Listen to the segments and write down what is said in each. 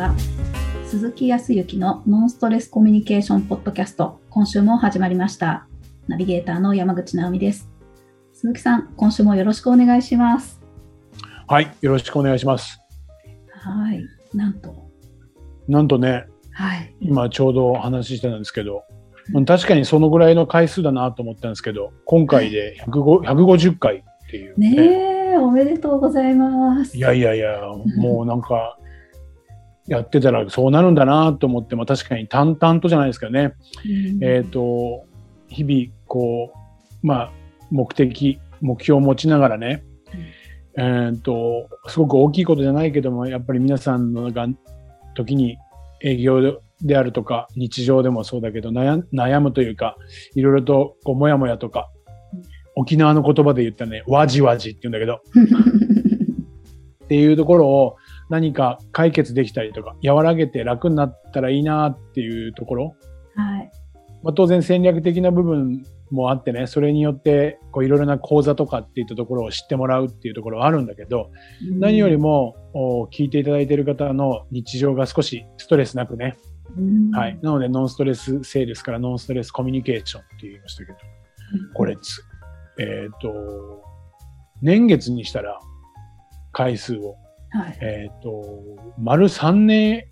は鈴木康之のノンストレスコミュニケーションポッドキャスト今週も始まりました。ナビゲーターの山口直美です。鈴木さん今週もよろしくお願いします。はいよろしくお願いします。はいなんと。なんとね、はい、今ちょうど話してたんですけど確かにそのぐらいの回数だなと思ったんですけど今回で150回っていうね。ねおめでとうございます。いやいやいや、もうなんか、やってたらそうなるんだなと思っても確かに淡々とじゃないですかね。うん、えっ、ー、と、日々こう、まあ、目的、目標を持ちながらね、うん、えっ、ー、と、すごく大きいことじゃないけども、やっぱり皆さんのが時に営業であるとか、日常でもそうだけど悩、悩むというか、いろいろとこう、もやもやとか、沖縄の言葉で言ったね、わじわじって言うんだけど、っていうところを何か解決できたりとか、和らげて楽になったらいいなっていうところ？はい。まあ、当然戦略的な部分もあってね、それによってこういろいろな講座とかっていったところを知ってもらうっていうところはあるんだけど、うん、何よりも聞いていただいている方の日常が少しストレスなくね、うん、はい。なのでノンストレスセールスからノンストレスコミュニケーションって言いましたけど、これえっ、ー、と、年月にしたら回数を、はい、えっ、ー、と、丸3年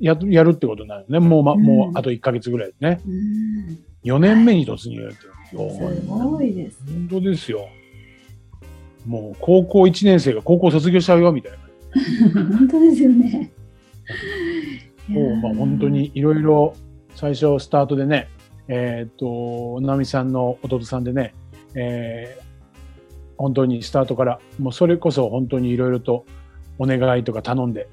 ややるってことになるね。もう、ま、うん、もうあと1ヶ月ぐらいですね。うん、4年目に突入やってる、はい、すごいです、本当ですよ。もう高校1年生が高校卒業しちゃうよみたいな。本当ですよね。もうまあ本当にいろいろ最初スタートでね、えっ、ー、と、直美さんの弟さんでね、えー、本当にスタートからもうそれこそ本当にいろいろとお願いとか頼んで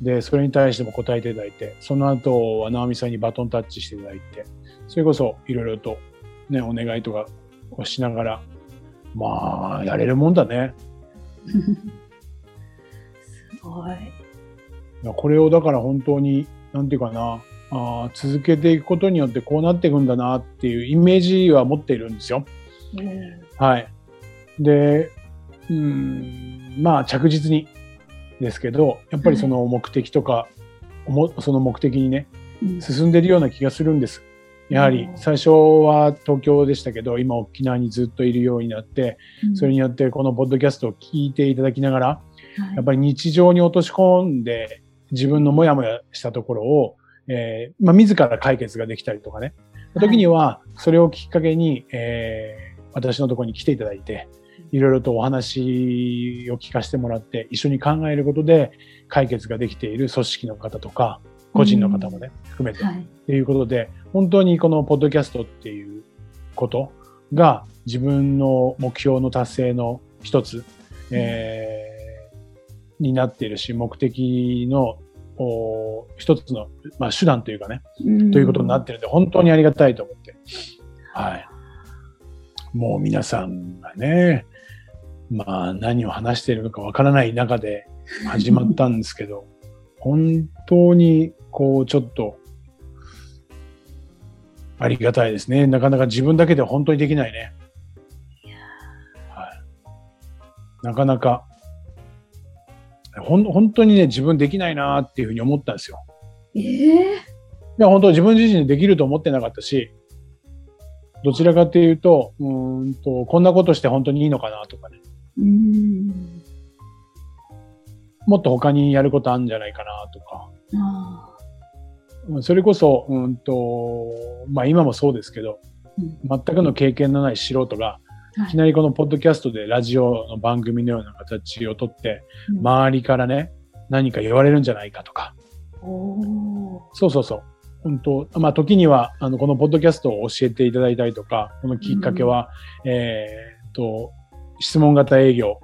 でそれに対しても答えていただいてその後は直美さんにバトンタッチしていただいてそれこそいろいろとねお願いとかをしながらまあやれるもんだね。すごい。これをだから本当になんていうかなあ続けていくことによってこうなっていくんだなっていうイメージは持っているんですよ。はい。で、うん、まあ着実にですけど、やっぱりその目的とか、うん、その目的にね、進んでるような気がするんです。やはり最初は東京でしたけど、今沖縄にずっといるようになって、それによってこのポッドキャストを聞いていただきながら、やっぱり日常に落とし込んで自分のモヤモヤしたところを、えー、まあ、自ら解決ができたりとかね、時にはそれをきっかけに、えー私のところに来ていただいて、いろいろとお話を聞かせてもらって、一緒に考えることで解決ができている組織の方とか、個人の方もね、含めて、はい、っていうことで、本当にこのポッドキャストっていうことが自分の目標の達成の一つ、えー、になっているし、目的の一つの、まあ、手段というかね、ということになってるんで、本当にありがたいと思って。はい。もう皆さんがね、まあ何を話しているのかわからない中で始まったんですけど、本当にこうちょっとありがたいですね。なかなか自分だけで本当にできないね。はい、なかなかほん本当にね自分できないなっていうふうに思ったんですよ。ええー、いや本当自分自身でできると思ってなかったし、どちらかというと、うんと、こんなことして本当にいいのかなとかね。うん。もっと他にやることあるんじゃないかなとか。それこそ、うんと、まあ今もそうですけど、うん、全くの経験のない素人が、い。きなりこのポッドキャストでラジオの番組のような形をとって、うん、周りからね、何か言われるんじゃないかとか。そうそうそう。本当、まあ、時には、あの、このポッドキャストを教えていただいたりとか、このきっかけは、うん、えっと、質問型営業。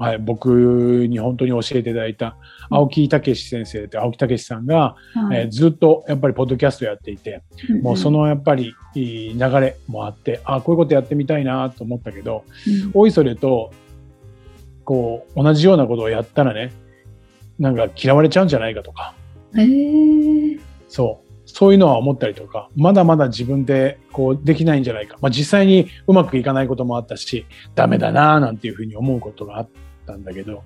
はい、僕に本当に教えていただいた、青木武先生って青木武さんが、はい、えー、ずっとやっぱりポッドキャストやっていて、うん、もうそのやっぱり流れもあって、あこういうことやってみたいなと思ったけど、うん、おいそれと、こう、同じようなことをやったらね、なんか嫌われちゃうんじゃないかとか。へーそう。そういうのは思ったりとか、まだまだ自分でこうできないんじゃないか。まあ実際にうまくいかないこともあったし、ダメだなぁなんていうふうに思うことがあったんだけど、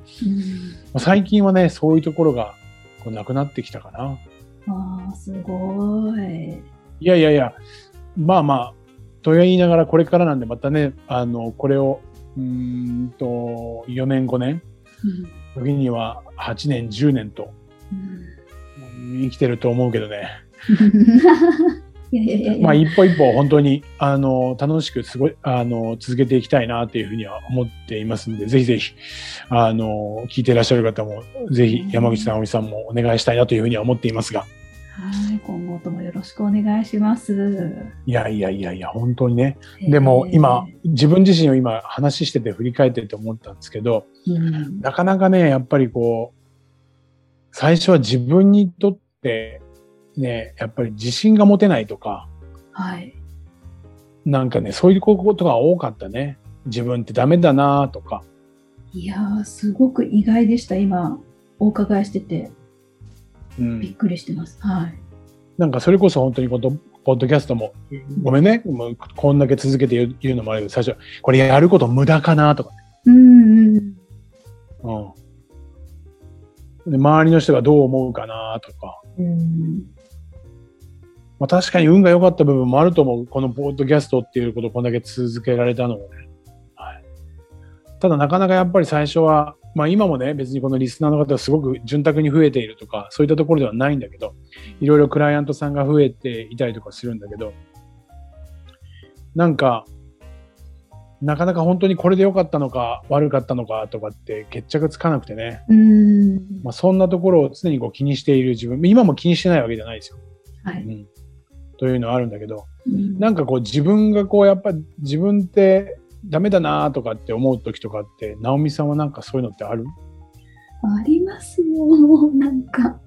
うん、最近はね、そういうところがこうなくなってきたかな。ああ、すごい。いやいやいや、まあまあ、と言いながらこれからなんでまたね、あの、これを、うんと、4年5年、時には8年10年と、生きてると思うけどね。まあ一歩一歩本当にあの楽しくすごいあの続けていきたいなというふうには思っていますんで、ぜひぜひあの聞いていらっしゃる方もぜひ山口直美さんもお願いしたいなというふうには思っていますが。はい、今後ともよろしくお願いします。いやいやいやいや、本当にね。でも今、自分自身を今話してて振り返ってて思ったんですけど、うん、なかなかね、やっぱりこう、最初は自分にとってね、やっぱり自信が持てないとか、はい。なんかね、そういうことが多かったね。自分ってダメだなとか。いやー、すごく意外でした。今、お伺いしてて。うん、びっくりしてます。はい。なんかそれこそ本当にこのポッドキャストも、ごめんね、もうこんだけ続けて言うのもあるけど、最初、これやること無駄かなとかね。うんうん。うん。で周りの人がどう思うかなとか。うん。まあ、確かに運が良かった部分もあると思う。このポッドキャストっていうことをこんだけ続けられたのもね。はい、ただなかなかやっぱり最初は、まあ今もね、別にこのリスナーの方はすごく潤沢に増えているとか、そういったところではないんだけど、いろいろクライアントさんが増えていたりとかするんだけど、なんか、なかなか本当にこれで良かったのか悪かったのかとかって決着つかなくてね。うんまあ、そんなところを常にこう気にしている自分、今も気にしてないわけじゃないですよ。はい。うん、というのはあるんだけど、うん、なんかこう自分がこうやっぱり自分ってダメだなとかって思う時とかって直美さんはなんかそういうのってある？ありますよ。なんか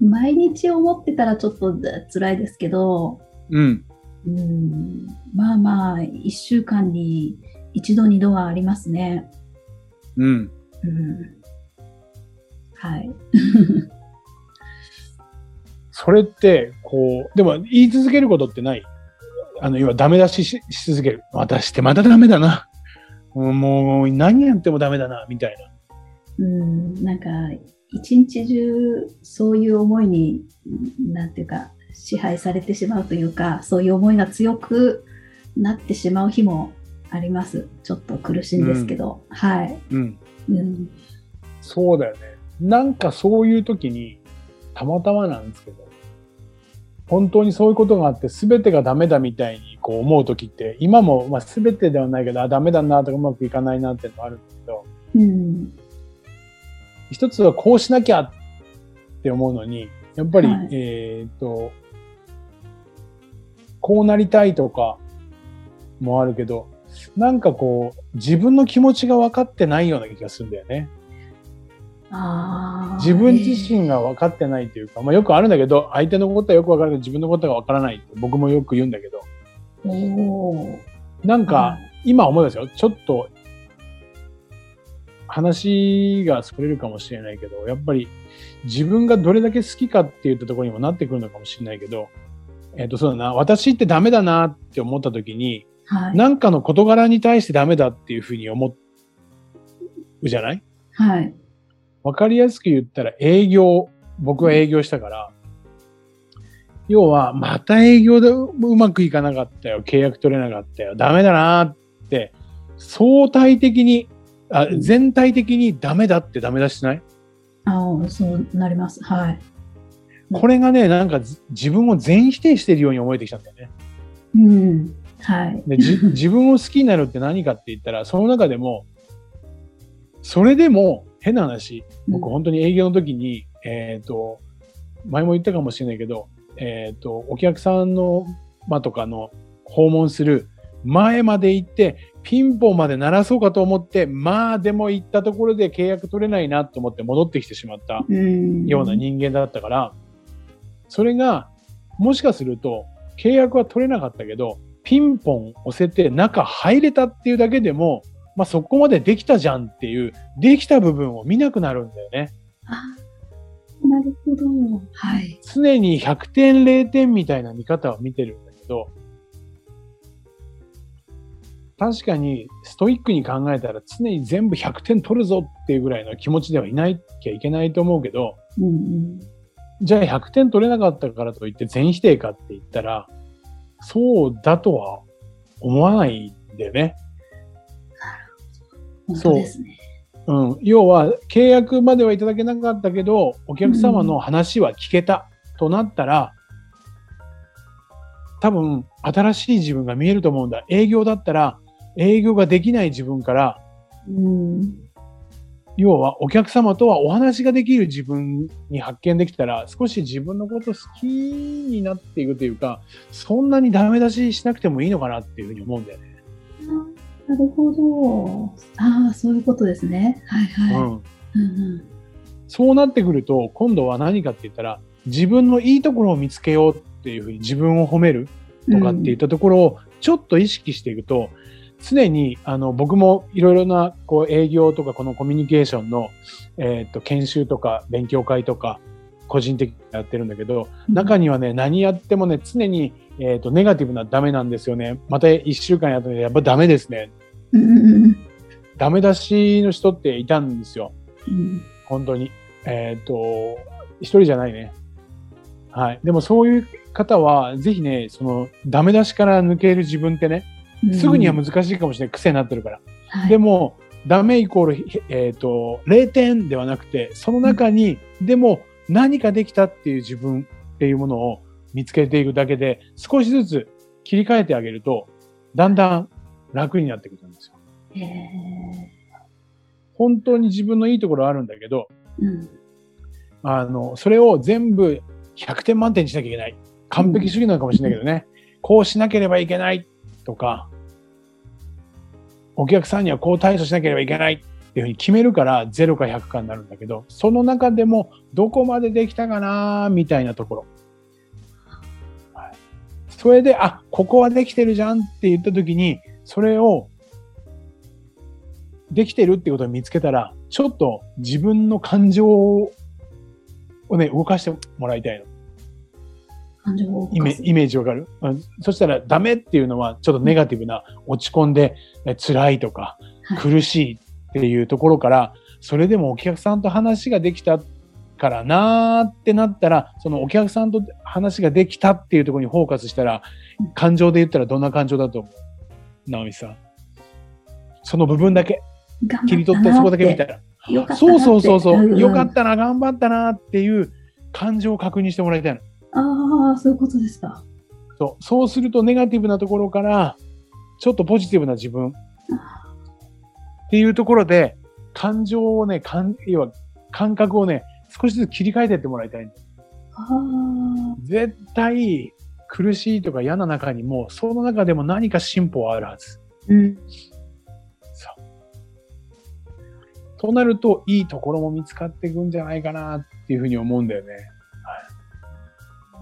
毎日思ってたらちょっと辛いですけど、うん、うん。まあまあ1週間に1度2度はありますね。うん、うん、はいそれって、こう、でも言い続けることってないあの、要はダメ出しし続ける。私ってまだダメだな。もう何やってもダメだな、みたいな。うん、なんか、一日中そういう思いに、なんていうか、支配されてしまうというか、そういう思いが強くなってしまう日もあります。ちょっと苦しいんですけど。うん、はい、うん。うん。そうだよね。なんかそういう時に、たまたまなんですけど、本当にそういうことがあって全てがダメだみたいにこう思う時って今もまあ全てではないけどあダメだなとかうまくいかないなっていうのがあるんだけど、うん、一つはこうしなきゃって思うのにやっぱり、はい、えっ、とこうなりたいとかもあるけどなんかこう自分の気持ちが分かってないような気がするんだよね。自分自身が分かってないというか、まあ、よくあるんだけど相手のことはよく分かるけど自分のことが分からないって僕もよく言うんだけど。なんか今思いますよ。ちょっと話が作れるかもしれないけどやっぱり自分がどれだけ好きかっていったところにもなってくるのかもしれないけど、えっ、ー、とそうだな。私ってダメだなって思った時に、はい、なんかの事柄に対してダメだっていうふうに思うじゃない？はいわかりやすく言ったら営業、僕は営業したから、要は、また営業でうまくいかなかったよ、契約取れなかったよ、ダメだなって、相対的に、あ全体的にダメだってダメ出しない？ああ、そうなります。はい。これがね、なんか自分を全否定してるように思えてきたんだよね。うん。はい。で自分を好きになるって何かって言ったら、その中でも、それでも変な話、僕本当に営業の時に、うん、えっ、ー、と、前も言ったかもしれないけど、えっ、ー、と、お客さんの間とかの訪問する前まで行って、ピンポンまで鳴らそうかと思って、まあでも行ったところで契約取れないなと思って戻ってきてしまったような人間だったから、それが、もしかすると、契約は取れなかったけど、ピンポン押せて中入れたっていうだけでも、まあ、そこまでできたじゃんっていう、できた部分を見なくなるんだよね。あなるほど。はい。常に100点0点みたいな見方を見てるんだけど、確かにストイックに考えたら常に全部100点取るぞっていうぐらいの気持ちではいないきゃいけないと思うけど、うんうん、じゃあ100点取れなかったからといって全否定かって言ったら、そうだとは思わないんだよね。本当ですね。うん。要は、契約まではいただけなかったけど、お客様の話は聞けたとなったら、多分、新しい自分が見えると思うんだ。営業だったら、営業ができない自分から、うん、要はお客様とはお話ができる自分に発見できたら少し自分のこと好きになっていくというかそんなにダメ出ししなくてもいいのかなっていうふうに思うんだよね。なるほど。ああ、そういうことですね。はいはい。うん、うんうんそうなってくると今度は何かって言ったら自分のいいところを見つけようっていうふうに自分を褒めるとかっていったところをちょっと意識していくと、常にあの僕もいろいろなこう営業とかこのコミュニケーションの、えー、と研修とか勉強会とか個人的にやってるんだけど中にはね何やってもね常に、えー、とネガティブなダメなんですよねまた1週間やったらやっぱダメですねダメ出しの人っていたんですよ。うん本当に。えっ、と一人じゃないね。はい。でもそういう方はぜひねそのダメ出しから抜ける自分ってねうんすぐには難しいかもしれない。癖になってるから。はい。でも、ダメイコール、えっ、と、0点ではなくて、その中に、でも何かできたっていう自分っていうものを見つけていくだけで、少しずつ切り替えてあげると、だんだん楽になってくるんですよ。本当に自分のいいところあるんだけど、うんあの、それを全部100点満点にしなきゃいけない。完璧主義なのかもしれないけどね。こうしなければいけないとか、お客さんにはこう対処しなければいけないっていうふうに決めるから0か100かになるんだけど、その中でもどこまでできたかなみたいなところ。はいそれで、あ、ここはできてるじゃんって言った時に、それをできてるってことを見つけたら、ちょっと自分の感情をね、動かしてもらいたいの。感情をイメイメージわかる、うん。そしたらダメっていうのはちょっとネガティブな落ち込んでえ辛いとかはい。苦しいっていうところから、それでもお客さんと話ができたからなーってなったら、そのお客さんと話ができたっていうところにフォーカスしたら、感情で言ったらどんな感情だと思う？直美さん。その部分だけ。切り取ってそこだけ見たら。そうそうそうそう、んん。よかったな、頑張ったなっていう感情を確認してもらいたいの。ああ、そういうことですか。そう。そうするとネガティブなところからちょっとポジティブな自分。っていうところで感情をね感要は感覚をね少しずつ切り替えていってもらいたいああ、絶対苦しいとか嫌な中にもその中でも何か進歩はあるはずうん。そうとなるといいところも見つかっていくんじゃないかなっていうふうに思うんだよねあ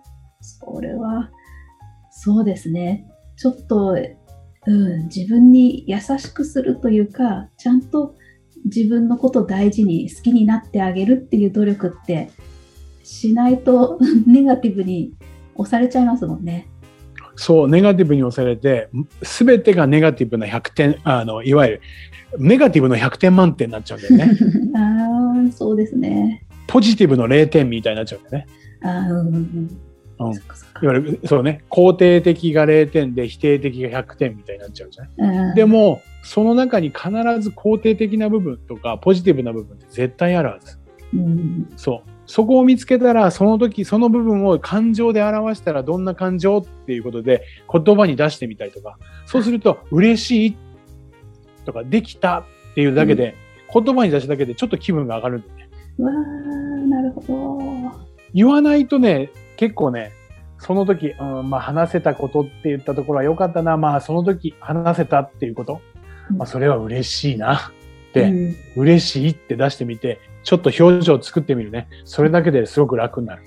ーそれは、そうですね。ちょっと、うん、自分に優しくするというか、ちゃんと自分のことを大事に好きになってあげるっていう努力ってしないと ネガティブに押されちゃいますもんね。そう、ネガティブに押されて、すべてがネガティブな100点、あの、いわゆる、ネガティブの100点満点になっちゃうんだよね。ああ、そうですね。ポジティブの0点みたいになっちゃうんだよね。ああ、うんうんいわゆる、そうね、肯定的が0点で否定的が100点みたいになっちゃうじゃなでも、その中に必ず肯定的な部分とか、ポジティブな部分って絶対あるはず。うん、そう。そこを見つけたら、その時、その部分を感情で表したらどんな感情っていうことで言葉に出してみたりとか、そうすると、嬉しいとか、できたっていうだけで、言葉に出しただけでちょっと気分が上がるんだよね。わあ、なるほど。言わないとね、結構ね、その時、うん、まあ話せたことって言ったところは良かったな、まあその時話せたっていうこと、まあそれは嬉しいなって、うん嬉しいって出してみて、ちょっと表情を作ってみるね。それだけですごく楽になる。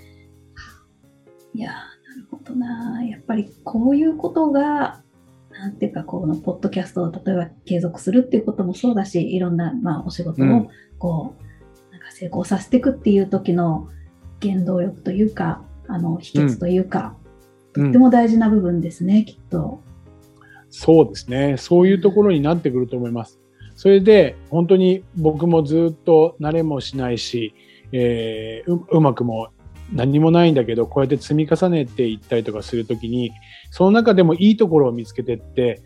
いやーなるほどなやっぱりこういうことがなんていうかこのポッドキャストを例えば継続するっていうこともそうだしいろんな、まあ、お仕事をうんこう、なんか成功させていくっていう時の原動力というかあの秘訣というか、うんとっても大事な部分ですねきっと。そうですね。そういうところになってくると思います。それで、本当に僕もずっと慣れもしないし、えー、ううまくも何もないんだけど、こうやって積み重ねていったりとかするときに、その中でもいいところを見つけてって、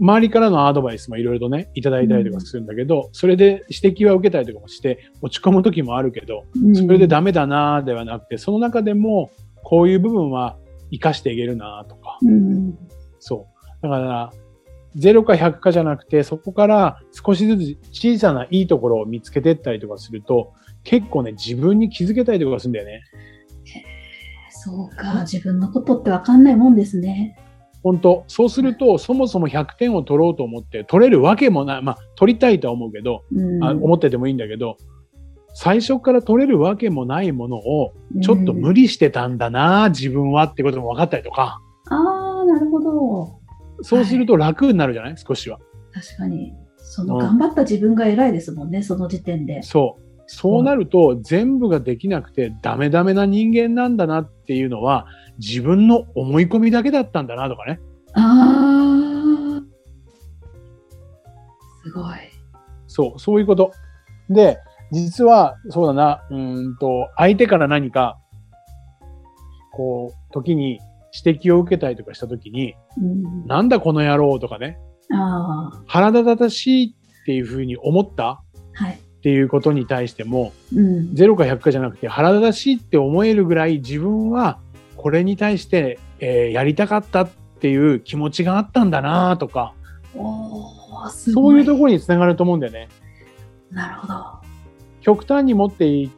周りからのアドバイスもいろいろとね、いただいたりとかするんだけど、うん、それで指摘は受けたりとかもして、落ち込む時もあるけど、それでダメだなではなくて、その中でも、こういう部分は活かしていけるなとか、うん、そう。だから、0か100かじゃなくて、そこから少しずつ小さないいところを見つけていったりとかすると、結構ね、自分に気づけたりとかするんだよね。そうか、自分のことってわかんないもんですね。本当そうすると、そもそも100点を取ろうと思って取れるわけもない。まあ、取りたいとは思うけど、うん、あ思っててもいいんだけど、最初から取れるわけもないものを、ちょっと無理してたんだな、うん、自分はってことも分かったりとか。ああ、なるほど。そうすると楽になるじゃない、はい、少しは。確かに。その頑張った自分が偉いですもんね、うん、その時点で。そう。そうなると、全部ができなくてダメダメな人間なんだなっていうのは、自分の思い込みだけだったんだなとかね。ああ。すごい。そう、そういうこと。で、実は、そうだな、うんと、相手から何か、こう、時に指摘を受けたりとかした時に、うん、なんだこの野郎とかね、あ腹立たしいっていうふうに思ったっていうことに対しても、うん、0か100かじゃなくて腹立たしいって思えるぐらい自分はこれに対して、えー、やりたかったっていう気持ちがあったんだなとかそういうところにつながると思うんだよね。なるほど。極端に持ってい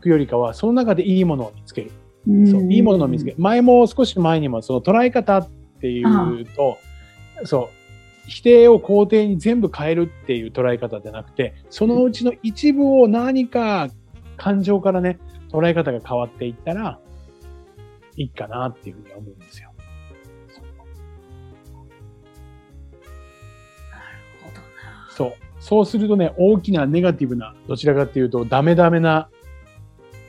くよりかはその中でいいものを見つける。そういいものを見つける。前も少し前にもその捉え方っていうとそう否定を肯定に全部変えるっていう捉え方じゃなくて、そのうちの一部を何か感情からね、捉え方が変わっていったら、いいかなっていうふうに思うんですよ。そう。そうするとね、大きなネガティブな、どちらかっていうと、ダメダメな、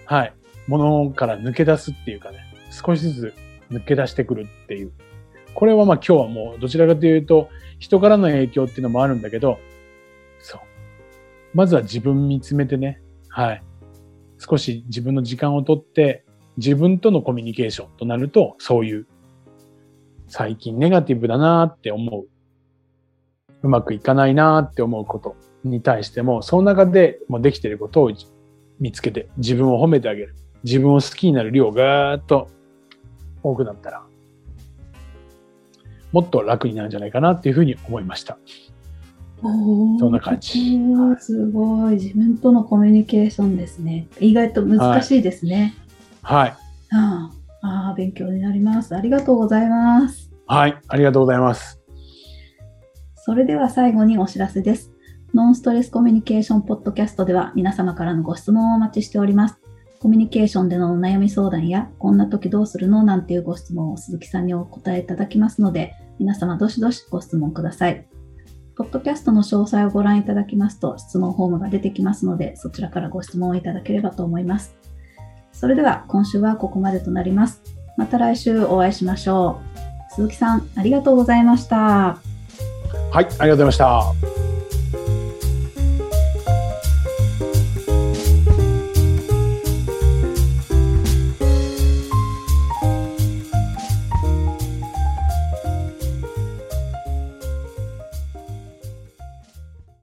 はい、ものから抜け出すっていうかね、少しずつ抜け出してくるっていう。これはまあ今日はもうどちらかというと、人からの影響っていうのもあるんだけど、そう。まずは自分見つめてね、はい。少し自分の時間をとって、自分とのコミュニケーションとなると、そういう、最近ネガティブだなって思う。うまくいかないなって思うことに対しても、その中でもできてることを見つけて、自分を褒めてあげる。自分を好きになる量がーっと多くなったら、もっと楽になるんじゃないかなっていうふうに思いました。そんな感じ。すごい。自分とのコミュニケーションですね。意外と難しいですね。はい。ああ、勉強になります。ありがとうございます。はい。ありがとうございます。それでは最後にお知らせです。ノンストレスコミュニケーションポッドキャストでは皆様からのご質問をお待ちしております。コミュニケーションでのお悩み相談や、こんな時どうするの？なんていうご質問を鈴木さんにお答えいただきますので、皆様どしどしご質問ください。ポッドキャストの詳細をご覧いただきますと、質問フォームが出てきますので、そちらからご質問をいただければと思います。それでは、今週はここまでとなります。また来週お会いしましょう。鈴木さん、ありがとうございました。はい、ありがとうございました。